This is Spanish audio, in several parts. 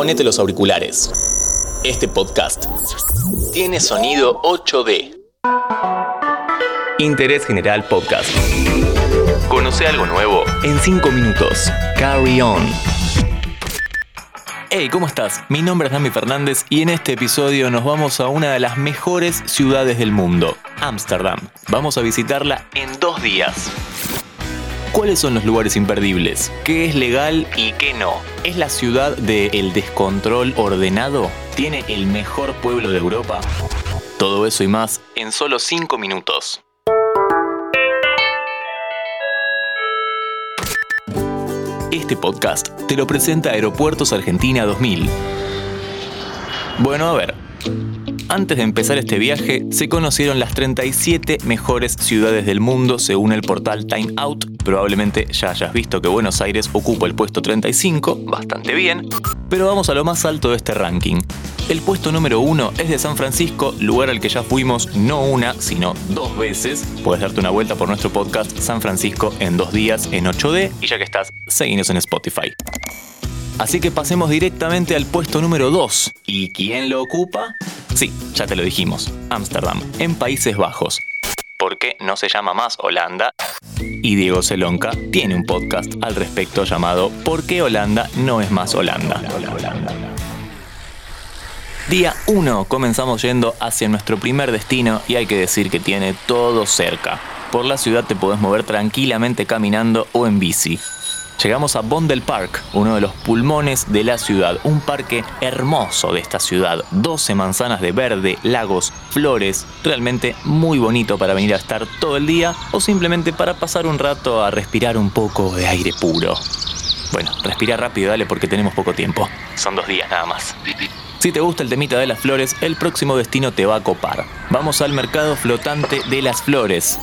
ponete los auriculares. Este podcast tiene sonido 8D. Interés General Podcast. Conoce algo nuevo en 5 minutos. Carry on. Hey, ¿cómo estás? Mi nombre es Dami Fernández y en este episodio nos vamos a una de las mejores ciudades del mundo, Ámsterdam. Vamos a visitarla en dos días. ¿Cuáles son los lugares imperdibles? ¿Qué es legal y qué no? ¿Es la ciudad del descontrol ordenado? ¿Tiene el mejor pueblo de Europa? Todo eso y más en solo 5 minutos. Este podcast te lo presenta Aeropuertos Argentina 2000. Bueno, a ver. Antes de empezar este viaje, se conocieron las 37 mejores ciudades del mundo según el portal Time Out. Probablemente ya hayas visto que Buenos Aires ocupa el puesto 35, bastante bien. Pero vamos a lo más alto de este ranking. El puesto número uno es de San Francisco, lugar al que ya fuimos no una, sino dos veces. Puedes darte una vuelta por nuestro podcast San Francisco en dos días en 8D y ya que estás, seguinos en Spotify. Así que pasemos directamente al puesto número 2. ¿Y quién lo ocupa? Sí, ya te lo dijimos, Ámsterdam, en Países Bajos. ¿Por qué no se llama más Holanda? Y Diego Celonca tiene un podcast al respecto llamado ¿Por qué Holanda no es más Holanda? Día 1 comenzamos yendo hacia nuestro primer destino y hay que decir que tiene todo cerca. Por la ciudad te podés mover tranquilamente caminando o en bici. Llegamos a Bondel Park, uno de los pulmones de la ciudad, un parque hermoso de esta ciudad, 12 manzanas de verde, lagos, flores, realmente muy bonito para venir a estar todo el día o simplemente para pasar un rato a respirar un poco de aire puro. Bueno, respira rápido, dale, porque tenemos poco tiempo. Son dos días nada más. Si te gusta el temita de las flores, el próximo destino te va a copar. Vamos al mercado flotante de las flores.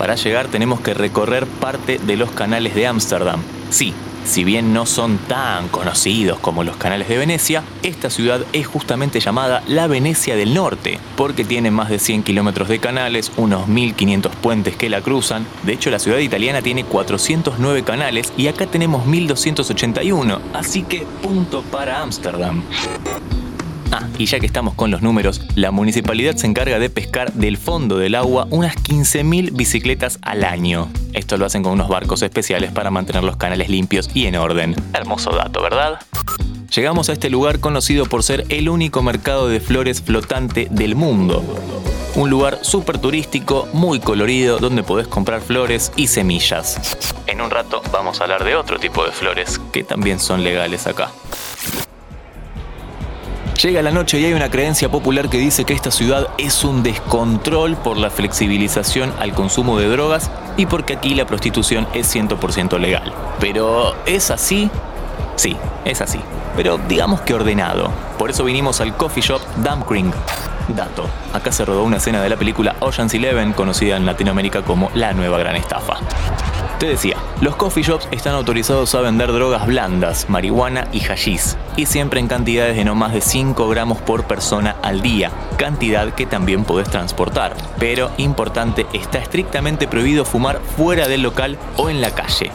Para llegar tenemos que recorrer parte de los canales de Ámsterdam. Sí, si bien no son tan conocidos como los canales de Venecia, esta ciudad es justamente llamada la Venecia del Norte, porque tiene más de 100 kilómetros de canales, unos 1500 puentes que la cruzan. De hecho, la ciudad italiana tiene 409 canales y acá tenemos 1281, así que punto para Ámsterdam. Ah, y ya que estamos con los números, la municipalidad se encarga de pescar del fondo del agua unas 15.000 bicicletas al año. Esto lo hacen con unos barcos especiales para mantener los canales limpios y en orden. Hermoso dato, ¿verdad? Llegamos a este lugar conocido por ser el único mercado de flores flotante del mundo. Un lugar súper turístico, muy colorido, donde podés comprar flores y semillas. En un rato vamos a hablar de otro tipo de flores que también son legales acá. Llega la noche y hay una creencia popular que dice que esta ciudad es un descontrol por la flexibilización al consumo de drogas y porque aquí la prostitución es 100% legal. Pero ¿es así? Sí, es así. Pero digamos que ordenado. Por eso vinimos al coffee shop Dumpkring. Dato, acá se rodó una escena de la película Ocean's Eleven, conocida en Latinoamérica como La Nueva Gran Estafa. Te decía, los coffee shops están autorizados a vender drogas blandas, marihuana y hashish, y siempre en cantidades de no más de 5 gramos por persona al día, cantidad que también podés transportar. Pero, importante, está estrictamente prohibido fumar fuera del local o en la calle.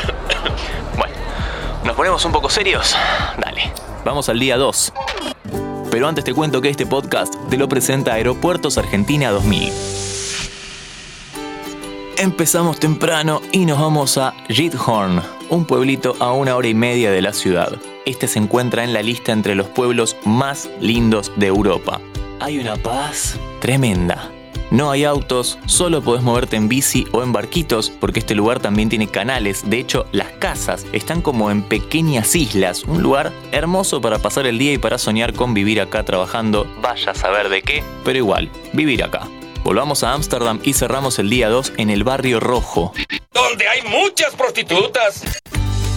bueno, ¿nos ponemos un poco serios? Dale, vamos al día 2. Pero antes te cuento que este podcast te lo presenta Aeropuertos Argentina 2000 empezamos temprano y nos vamos a Gidhorn, un pueblito a una hora y media de la ciudad. Este se encuentra en la lista entre los pueblos más lindos de Europa. Hay una paz tremenda. No hay autos, solo podés moverte en bici o en barquitos, porque este lugar también tiene canales. De hecho, las casas están como en pequeñas islas, un lugar hermoso para pasar el día y para soñar con vivir acá trabajando. Vaya a saber de qué, pero igual, vivir acá. Volvamos a Ámsterdam y cerramos el día 2 en el barrio rojo. Donde hay muchas prostitutas.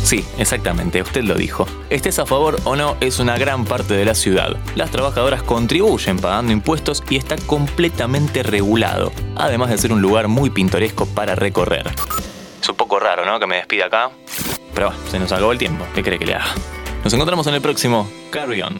Sí, exactamente, usted lo dijo. Estés a favor o no, es una gran parte de la ciudad. Las trabajadoras contribuyen pagando impuestos y está completamente regulado, además de ser un lugar muy pintoresco para recorrer. Es un poco raro, ¿no? Que me despida acá. Pero se nos acabó el tiempo. ¿Qué cree que le haga? Nos encontramos en el próximo Carry On.